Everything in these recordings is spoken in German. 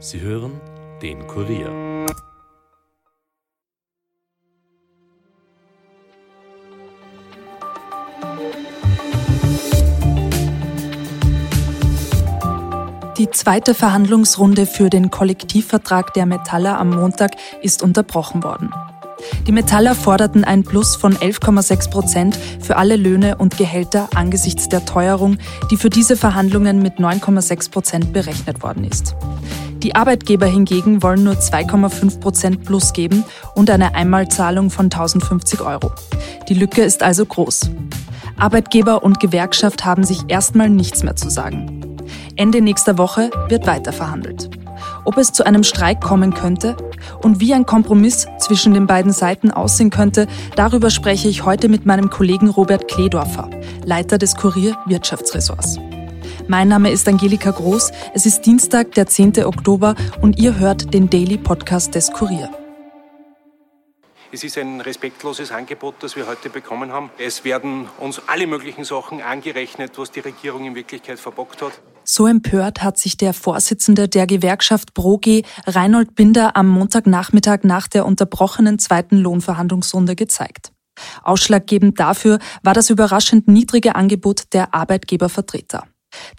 Sie hören den Kurier. Die zweite Verhandlungsrunde für den Kollektivvertrag der Metaller am Montag ist unterbrochen worden. Die Metaller forderten ein Plus von 11,6 Prozent für alle Löhne und Gehälter angesichts der Teuerung, die für diese Verhandlungen mit 9,6 Prozent berechnet worden ist. Die Arbeitgeber hingegen wollen nur 2,5 Prozent Plus geben und eine Einmalzahlung von 1050 Euro. Die Lücke ist also groß. Arbeitgeber und Gewerkschaft haben sich erstmal nichts mehr zu sagen. Ende nächster Woche wird weiter verhandelt. Ob es zu einem Streik kommen könnte und wie ein Kompromiss zwischen den beiden Seiten aussehen könnte, darüber spreche ich heute mit meinem Kollegen Robert Kledorfer, Leiter des Kurier Wirtschaftsressorts. Mein Name ist Angelika Groß. Es ist Dienstag, der 10. Oktober und ihr hört den Daily Podcast des Kurier. Es ist ein respektloses Angebot, das wir heute bekommen haben. Es werden uns alle möglichen Sachen angerechnet, was die Regierung in Wirklichkeit verbockt hat. So empört hat sich der Vorsitzende der Gewerkschaft ProG, Reinhold Binder, am Montagnachmittag nach der unterbrochenen zweiten Lohnverhandlungsrunde gezeigt. Ausschlaggebend dafür war das überraschend niedrige Angebot der Arbeitgebervertreter.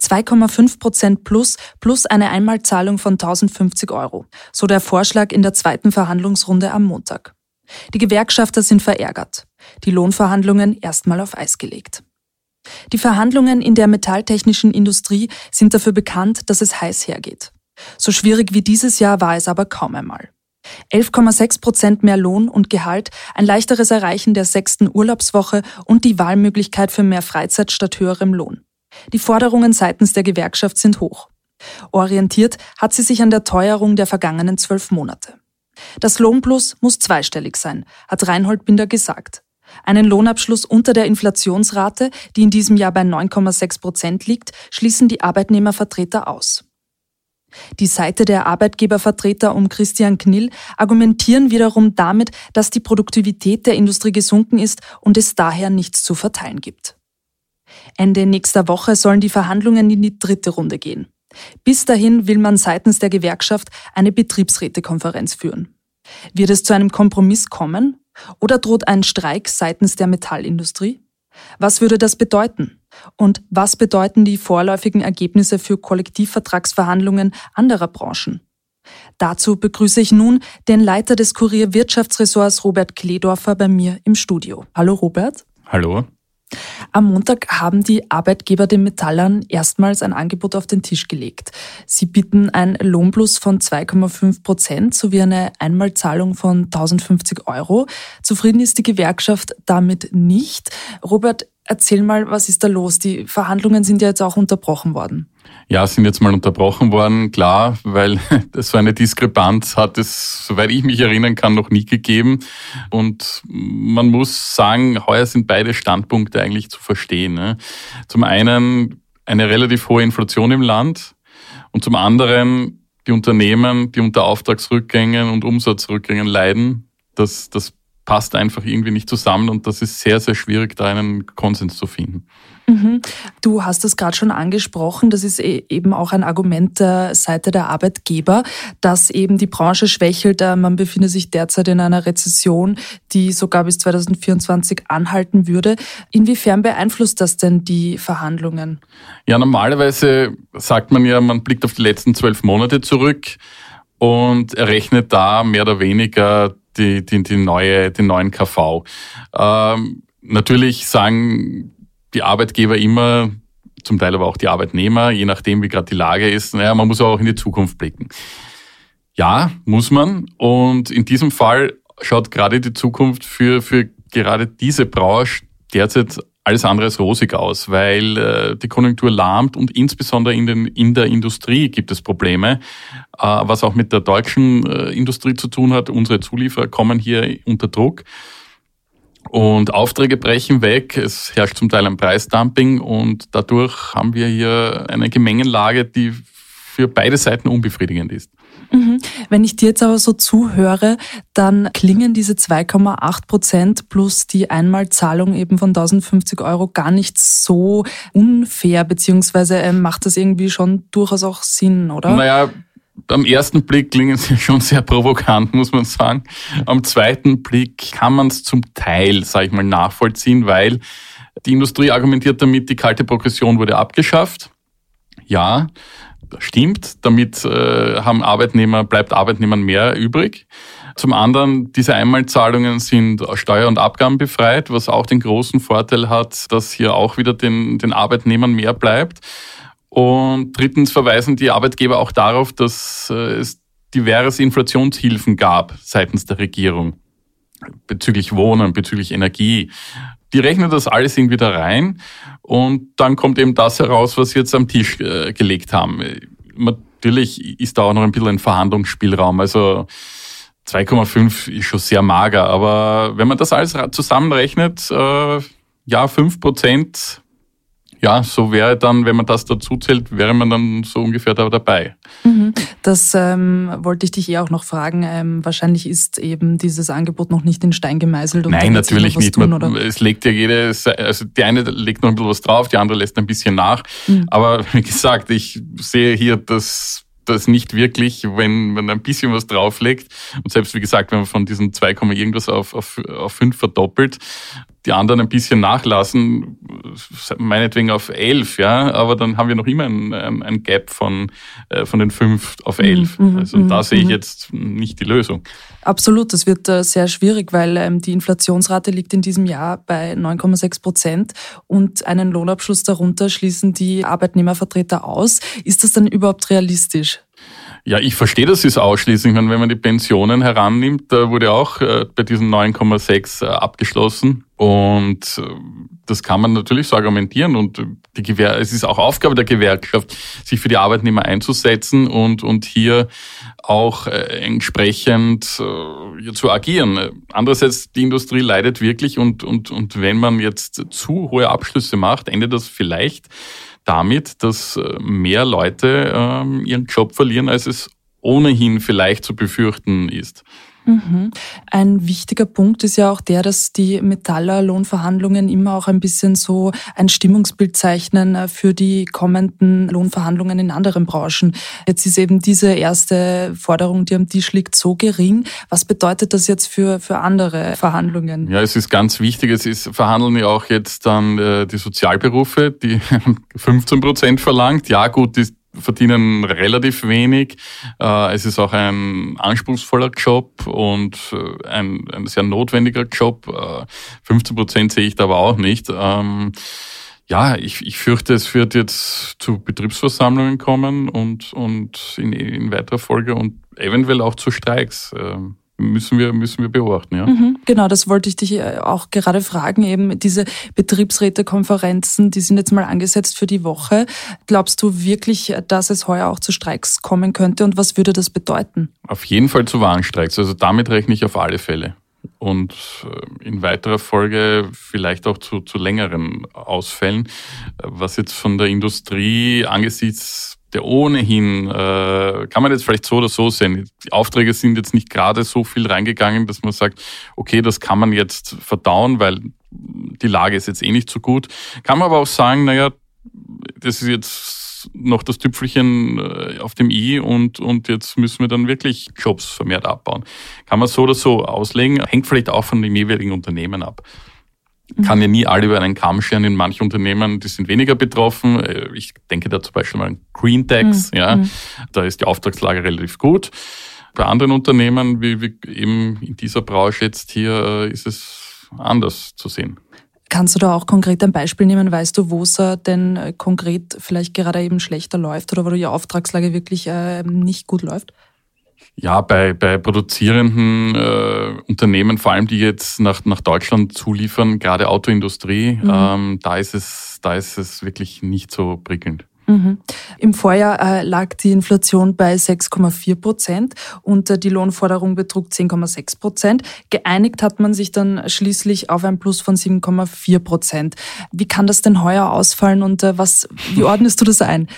2,5 Prozent plus plus eine Einmalzahlung von 1050 Euro, so der Vorschlag in der zweiten Verhandlungsrunde am Montag. Die Gewerkschafter sind verärgert. Die Lohnverhandlungen erstmal auf Eis gelegt. Die Verhandlungen in der metalltechnischen Industrie sind dafür bekannt, dass es heiß hergeht. So schwierig wie dieses Jahr war es aber kaum einmal. 11,6 Prozent mehr Lohn und Gehalt, ein leichteres Erreichen der sechsten Urlaubswoche und die Wahlmöglichkeit für mehr Freizeit statt höherem Lohn. Die Forderungen seitens der Gewerkschaft sind hoch. Orientiert hat sie sich an der Teuerung der vergangenen zwölf Monate. Das Lohnplus muss zweistellig sein, hat Reinhold Binder gesagt. Einen Lohnabschluss unter der Inflationsrate, die in diesem Jahr bei 9,6 Prozent liegt, schließen die Arbeitnehmervertreter aus. Die Seite der Arbeitgebervertreter um Christian Knill argumentieren wiederum damit, dass die Produktivität der Industrie gesunken ist und es daher nichts zu verteilen gibt. Ende nächster Woche sollen die Verhandlungen in die dritte Runde gehen. Bis dahin will man seitens der Gewerkschaft eine Betriebsrätekonferenz führen. Wird es zu einem Kompromiss kommen oder droht ein Streik seitens der Metallindustrie? Was würde das bedeuten? Und was bedeuten die vorläufigen Ergebnisse für Kollektivvertragsverhandlungen anderer Branchen? Dazu begrüße ich nun den Leiter des Kurier Wirtschaftsressorts Robert Kledorfer bei mir im Studio. Hallo Robert. Hallo. Am Montag haben die Arbeitgeber den Metallern erstmals ein Angebot auf den Tisch gelegt. Sie bieten ein Lohnplus von 2,5 Prozent sowie eine Einmalzahlung von 1050 Euro. Zufrieden ist die Gewerkschaft damit nicht. Robert, erzähl mal, was ist da los? Die Verhandlungen sind ja jetzt auch unterbrochen worden. Ja, sind jetzt mal unterbrochen worden, klar, weil so eine Diskrepanz hat es, soweit ich mich erinnern kann, noch nie gegeben. Und man muss sagen, heuer sind beide Standpunkte eigentlich zu verstehen. Ne? Zum einen eine relativ hohe Inflation im Land und zum anderen die Unternehmen, die unter Auftragsrückgängen und Umsatzrückgängen leiden. Das, das passt einfach irgendwie nicht zusammen und das ist sehr, sehr schwierig, da einen Konsens zu finden. Mhm. Du hast es gerade schon angesprochen, das ist e-, eben auch ein Argument der Seite der Arbeitgeber, dass eben die Branche schwächelt. Äh, man befindet sich derzeit in einer Rezession, die sogar bis 2024 anhalten würde. Inwiefern beeinflusst das denn die Verhandlungen? Ja, normalerweise sagt man ja, man blickt auf die letzten zwölf Monate zurück und errechnet da mehr oder weniger die, die, die neue, den neuen KV. Ähm, natürlich sagen die Arbeitgeber immer, zum Teil aber auch die Arbeitnehmer, je nachdem, wie gerade die Lage ist, naja, man muss auch in die Zukunft blicken. Ja, muss man. Und in diesem Fall schaut gerade die Zukunft für, für gerade diese Branche derzeit alles andere als rosig aus, weil äh, die Konjunktur lahmt und insbesondere in, den, in der Industrie gibt es Probleme, äh, was auch mit der deutschen äh, Industrie zu tun hat. Unsere Zulieferer kommen hier unter Druck. Und Aufträge brechen weg, es herrscht zum Teil ein Preisdumping und dadurch haben wir hier eine Gemengenlage, die für beide Seiten unbefriedigend ist. Mhm. Wenn ich dir jetzt aber so zuhöre, dann klingen diese 2,8 Prozent plus die Einmalzahlung eben von 1050 Euro gar nicht so unfair, beziehungsweise ähm, macht das irgendwie schon durchaus auch Sinn, oder? Naja, Am ersten Blick klingen sie schon sehr provokant, muss man sagen. Am zweiten Blick kann man es zum Teil, sage ich mal, nachvollziehen, weil die Industrie argumentiert damit, die kalte Progression wurde abgeschafft. Ja, stimmt. Damit äh, haben Arbeitnehmer, bleibt Arbeitnehmern mehr übrig. Zum anderen, diese Einmalzahlungen sind steuer- und abgabenbefreit, was auch den großen Vorteil hat, dass hier auch wieder den, den Arbeitnehmern mehr bleibt. Und drittens verweisen die Arbeitgeber auch darauf, dass äh, es diverse Inflationshilfen gab seitens der Regierung bezüglich Wohnen, bezüglich Energie. Die rechnen das alles irgendwie da rein und dann kommt eben das heraus, was sie jetzt am Tisch äh, gelegt haben. Natürlich ist da auch noch ein bisschen ein Verhandlungsspielraum. Also 2,5 ist schon sehr mager, aber wenn man das alles zusammenrechnet, äh, ja, 5 Prozent ja, so wäre dann, wenn man das dazu zählt, wäre man dann so ungefähr da dabei. Mhm. Das ähm, wollte ich dich eh auch noch fragen. Ähm, wahrscheinlich ist eben dieses Angebot noch nicht in Stein gemeißelt. Und Nein, natürlich nicht. Tun, man, es legt ja jede, also die eine legt noch ein bisschen was drauf, die andere lässt ein bisschen nach. Mhm. Aber wie gesagt, ich sehe hier das das nicht wirklich, wenn man ein bisschen was drauflegt. Und selbst wie gesagt, wenn man von diesen 2, irgendwas auf, auf, auf 5 verdoppelt, die anderen ein bisschen nachlassen, meinetwegen auf 11, ja, aber dann haben wir noch immer ein, ein, Gap von, äh, von den 5 auf 11. Mhm, mhm, also da mhm, sehe ich jetzt nicht die Lösung. Absolut, das wird äh, sehr schwierig, weil ähm, die Inflationsrate liegt in diesem Jahr bei 9,6 Prozent und einen Lohnabschluss darunter schließen die Arbeitnehmervertreter aus. Ist das dann überhaupt realistisch? Ja, ich verstehe das ist ausschließlich. wenn man die Pensionen herannimmt, da wurde auch äh, bei diesen 9,6 äh, abgeschlossen. Und äh, das kann man natürlich so argumentieren. Und die Gewehr, es ist auch Aufgabe der Gewerkschaft, sich für die Arbeitnehmer einzusetzen und, und hier auch entsprechend zu agieren. Andererseits, die Industrie leidet wirklich und, und, und wenn man jetzt zu hohe Abschlüsse macht, endet das vielleicht damit, dass äh, mehr Leute ähm, ihren Job verlieren, als es ohnehin vielleicht zu befürchten ist. Mhm. Ein wichtiger Punkt ist ja auch der, dass die Metaller Lohnverhandlungen immer auch ein bisschen so ein Stimmungsbild zeichnen äh, für die kommenden Lohnverhandlungen in anderen Branchen. Jetzt ist eben diese erste Forderung, die am Tisch liegt, so gering. Was bedeutet das jetzt für, für andere Verhandlungen? Ja, es ist ganz wichtig. Es ist, verhandeln ja auch jetzt dann äh, die Sozialberufe, die 15 Prozent verlangt. Ja, gut, die, verdienen relativ wenig. Äh, es ist auch ein anspruchsvoller Job und äh, ein, ein sehr notwendiger Job. 15 äh, Prozent sehe ich da aber auch nicht. Ähm, ja, ich, ich fürchte, es wird jetzt zu Betriebsversammlungen kommen und, und in, in weiterer Folge und eventuell auch zu Streiks. Müssen wir, müssen wir beobachten. Ja? Mhm, genau, das wollte ich dich äh, auch gerade fragen. Eben diese Betriebsrätekonferenzen, die sind jetzt mal angesetzt für die Woche. Glaubst du wirklich, dass es heuer auch zu Streiks kommen könnte und was würde das bedeuten? Auf jeden Fall zu Warnstreiks. Also damit rechne ich auf alle Fälle. Und äh, in weiterer Folge vielleicht auch zu, zu längeren Ausfällen, was jetzt von der Industrie angesichts der ohnehin, äh, kann man jetzt vielleicht so oder so sehen. Die Aufträge sind jetzt nicht gerade so viel reingegangen, dass man sagt, okay, das kann man jetzt verdauen, weil die Lage ist jetzt eh nicht so gut. Kann man aber auch sagen, naja, das ist jetzt noch das Tüpfelchen äh, auf dem i und, und jetzt müssen wir dann wirklich Jobs vermehrt abbauen. Kann man so oder so auslegen, hängt vielleicht auch von dem jeweiligen Unternehmen ab kann ja nie alle über einen Kamm scheren. In manchen Unternehmen, die sind weniger betroffen. Äh, ich denke da zum Beispiel mal an Green Tax, mhm. ja. Mhm. Da ist die Auftragslage relativ gut. Bei anderen Unternehmen, wie, wie eben in dieser Branche jetzt hier, äh, ist es anders zu sehen. Kannst du da auch konkret ein Beispiel nehmen? Weißt du, wo es denn äh, konkret vielleicht gerade eben schlechter läuft oder wo die Auftragslage wirklich nicht gut läuft? Ja, bei, bei produzierenden äh, Unternehmen, vor allem die jetzt nach, nach Deutschland zuliefern, gerade Autoindustrie, mhm. ähm, da ist es, da ist es wirklich nicht so prickelnd. Mhm. Im Vorjahr äh, lag die Inflation bei 6,4 Prozent und äh, die Lohnforderung betrug 10,6 Prozent. Geeinigt hat man sich dann schließlich auf ein Plus von 7,4 Prozent. Wie kann das denn heuer ausfallen und äh, was, wie ordnest du das ein?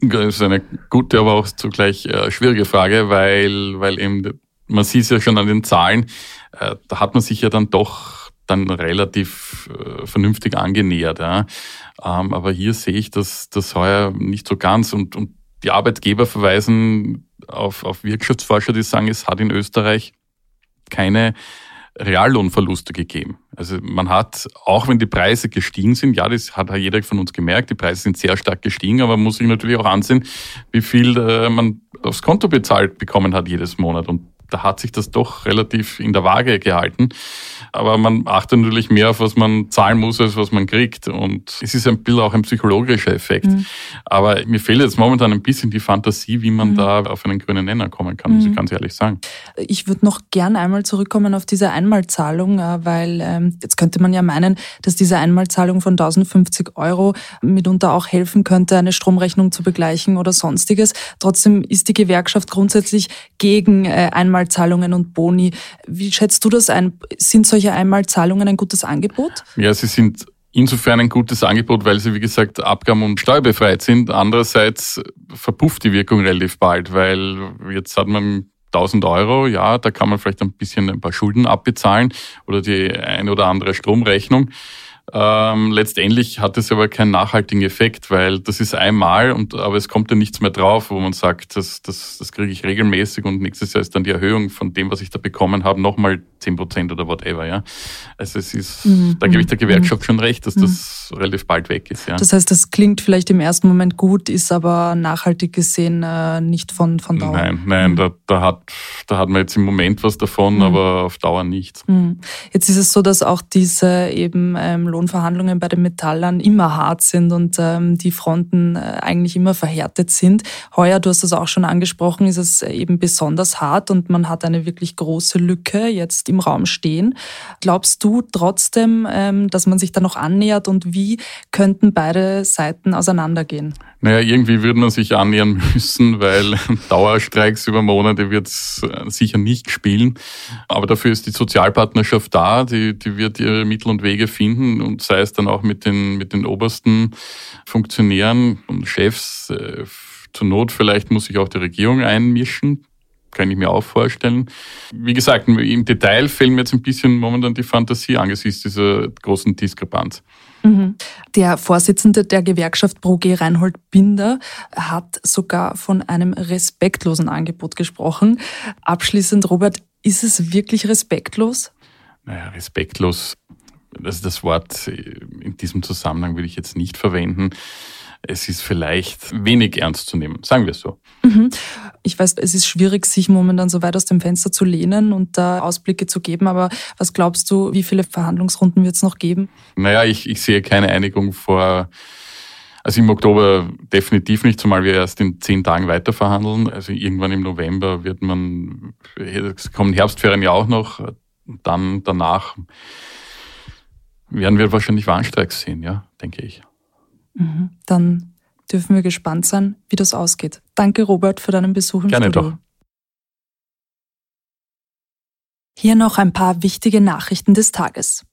Das ist eine gute, aber auch zugleich äh, schwierige Frage, weil, weil eben, man sieht es ja schon an den Zahlen, äh, da hat man sich ja dann doch dann relativ äh, vernünftig angenähert. Ja. Ähm, aber hier sehe ich das, das heuer nicht so ganz und, und die Arbeitgeber verweisen auf, auf Wirtschaftsforscher, die sagen, es hat in Österreich keine Reallohnverluste gegeben. Also man hat, auch wenn die Preise gestiegen sind, ja, das hat jeder von uns gemerkt, die Preise sind sehr stark gestiegen, aber man muss sich natürlich auch ansehen, wie viel äh, man aufs Konto bezahlt bekommen hat jedes Monat. Und da hat sich das doch relativ in der Waage gehalten. Aber man achtet natürlich mehr auf, was man zahlen muss, als was man kriegt. Und es ist ein bisschen auch ein psychologischer Effekt. Mhm. Aber mir fehlt jetzt momentan ein bisschen die Fantasie, wie man mhm. da auf einen grünen Nenner kommen kann, muss ich mhm. ganz ehrlich sagen. Ich würde noch gern einmal zurückkommen auf diese Einmalzahlung, äh, weil ähm, jetzt könnte man ja meinen, dass diese Einmalzahlung von 1050 Euro mitunter auch helfen könnte, eine Stromrechnung zu begleichen oder sonstiges. Trotzdem ist die Gewerkschaft grundsätzlich gegen äh, Einmalzahlung Einmalzahlungen und Boni. Wie schätzt du das ein? Sind solche Einmalzahlungen ein gutes Angebot? Ja, sie sind insofern ein gutes Angebot, weil sie, wie gesagt, abgaben- und steuerbefreit sind. Andererseits verpufft die Wirkung relativ bald, weil jetzt hat man 1000 Euro, ja, da kann man vielleicht ein bisschen ein paar Schulden abbezahlen oder die eine oder andere Stromrechnung. Ähm, letztendlich hat es aber keinen nachhaltigen Effekt, weil das ist einmal und aber es kommt ja nichts mehr drauf, wo man sagt, das, das, das kriege ich regelmäßig und nächstes Jahr ist dann die Erhöhung von dem, was ich da bekommen habe, nochmal zehn Prozent oder whatever. Ja. Also es ist, mhm. da gebe ich der mhm. Gewerkschaft mhm. schon recht, dass das mhm. relativ bald weg ist. Ja. Das heißt, das klingt vielleicht im ersten Moment gut, ist aber nachhaltig gesehen äh, nicht von, von Dauer. Nein, nein, mhm. da, da, hat, da hat man jetzt im Moment was davon, mhm. aber auf Dauer nichts. Jetzt ist es so, dass auch diese eben ähm, Lohnverhandlungen bei den Metallern immer hart sind und ähm, die Fronten äh, eigentlich immer verhärtet sind. Heuer, du hast das auch schon angesprochen, ist es eben besonders hart und man hat eine wirklich große Lücke jetzt im Raum stehen. Glaubst du trotzdem, ähm, dass man sich da noch annähert und wie könnten beide Seiten auseinandergehen? Naja, irgendwie würde man sich annähern müssen, weil Dauerstreiks über Monate wird es äh, sicher nicht spielen. Aber dafür ist die Sozialpartnerschaft da, die, die wird ihre Mittel und Wege finden und sei es dann auch mit den, mit den obersten Funktionären und Chefs. Äh, zur Not vielleicht muss sich auch die Regierung einmischen kann ich mir auch vorstellen. Wie gesagt, im Detail fehlt mir jetzt ein bisschen momentan die Fantasie angesichts dieser großen Diskrepanz. Mhm. Der Vorsitzende der Gewerkschaft ProG, Reinhold Binder, hat sogar von einem respektlosen Angebot gesprochen. Abschließend, Robert, ist es wirklich respektlos? Naja, respektlos, also das Wort in diesem Zusammenhang würde ich jetzt nicht verwenden es ist vielleicht wenig ernst zu nehmen, sagen wir es so. Mhm. Ich weiß, es ist schwierig, sich momentan so weit aus dem Fenster zu lehnen und da Ausblicke zu geben, aber was glaubst du, wie viele Verhandlungsrunden wird es noch geben? Naja, ich, ich sehe keine Einigung vor. Also im Oktober definitiv nicht, zumal wir erst in zehn Tagen weiter verhandeln. Also irgendwann im November wird man, es kommen Herbstferien ja auch noch, dann danach werden wir wahrscheinlich Warnstreiks sehen, ja, denke ich. Mhm. Dann dürfen wir gespannt sein, wie das ausgeht. Danke, Robert, für deinen Besuch im Gerne Studio. Doch. Hier noch ein paar wichtige Nachrichten des Tages.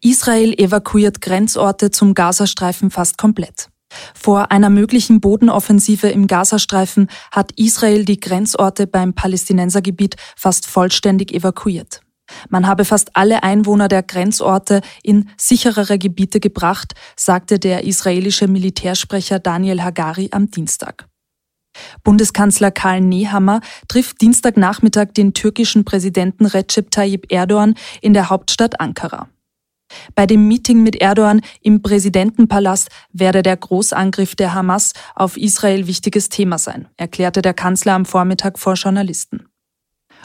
Israel evakuiert Grenzorte zum Gazastreifen fast komplett. Vor einer möglichen Bodenoffensive im Gazastreifen hat Israel die Grenzorte beim Palästinensergebiet fast vollständig evakuiert. Man habe fast alle Einwohner der Grenzorte in sicherere Gebiete gebracht, sagte der israelische Militärsprecher Daniel Hagari am Dienstag. Bundeskanzler Karl Nehammer trifft Dienstagnachmittag den türkischen Präsidenten Recep Tayyip Erdogan in der Hauptstadt Ankara. Bei dem Meeting mit Erdogan im Präsidentenpalast werde der Großangriff der Hamas auf Israel wichtiges Thema sein, erklärte der Kanzler am Vormittag vor Journalisten.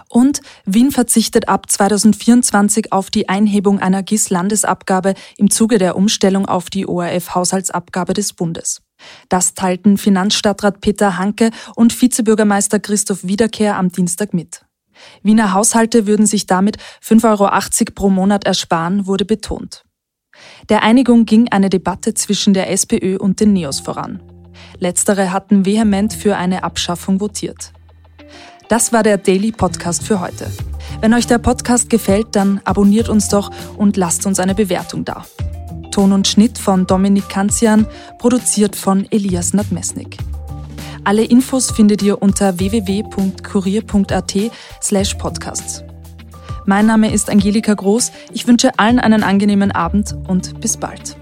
Und Wien verzichtet ab 2024 auf die Einhebung einer GIS-Landesabgabe im Zuge der Umstellung auf die ORF-Haushaltsabgabe des Bundes. Das teilten Finanzstadtrat Peter Hanke und Vizebürgermeister Christoph Wiederkehr am Dienstag mit. Wiener Haushalte würden sich damit 5,80 Euro pro Monat ersparen, wurde betont. Der Einigung ging eine Debatte zwischen der SPÖ und den Neos voran. Letztere hatten vehement für eine Abschaffung votiert. Das war der Daily Podcast für heute. Wenn euch der Podcast gefällt, dann abonniert uns doch und lasst uns eine Bewertung da. Ton und Schnitt von Dominik Kanzian, produziert von Elias Nadmesnik. Alle Infos findet ihr unter www.kurier.at slash podcasts. Mein Name ist Angelika Groß. Ich wünsche allen einen angenehmen Abend und bis bald.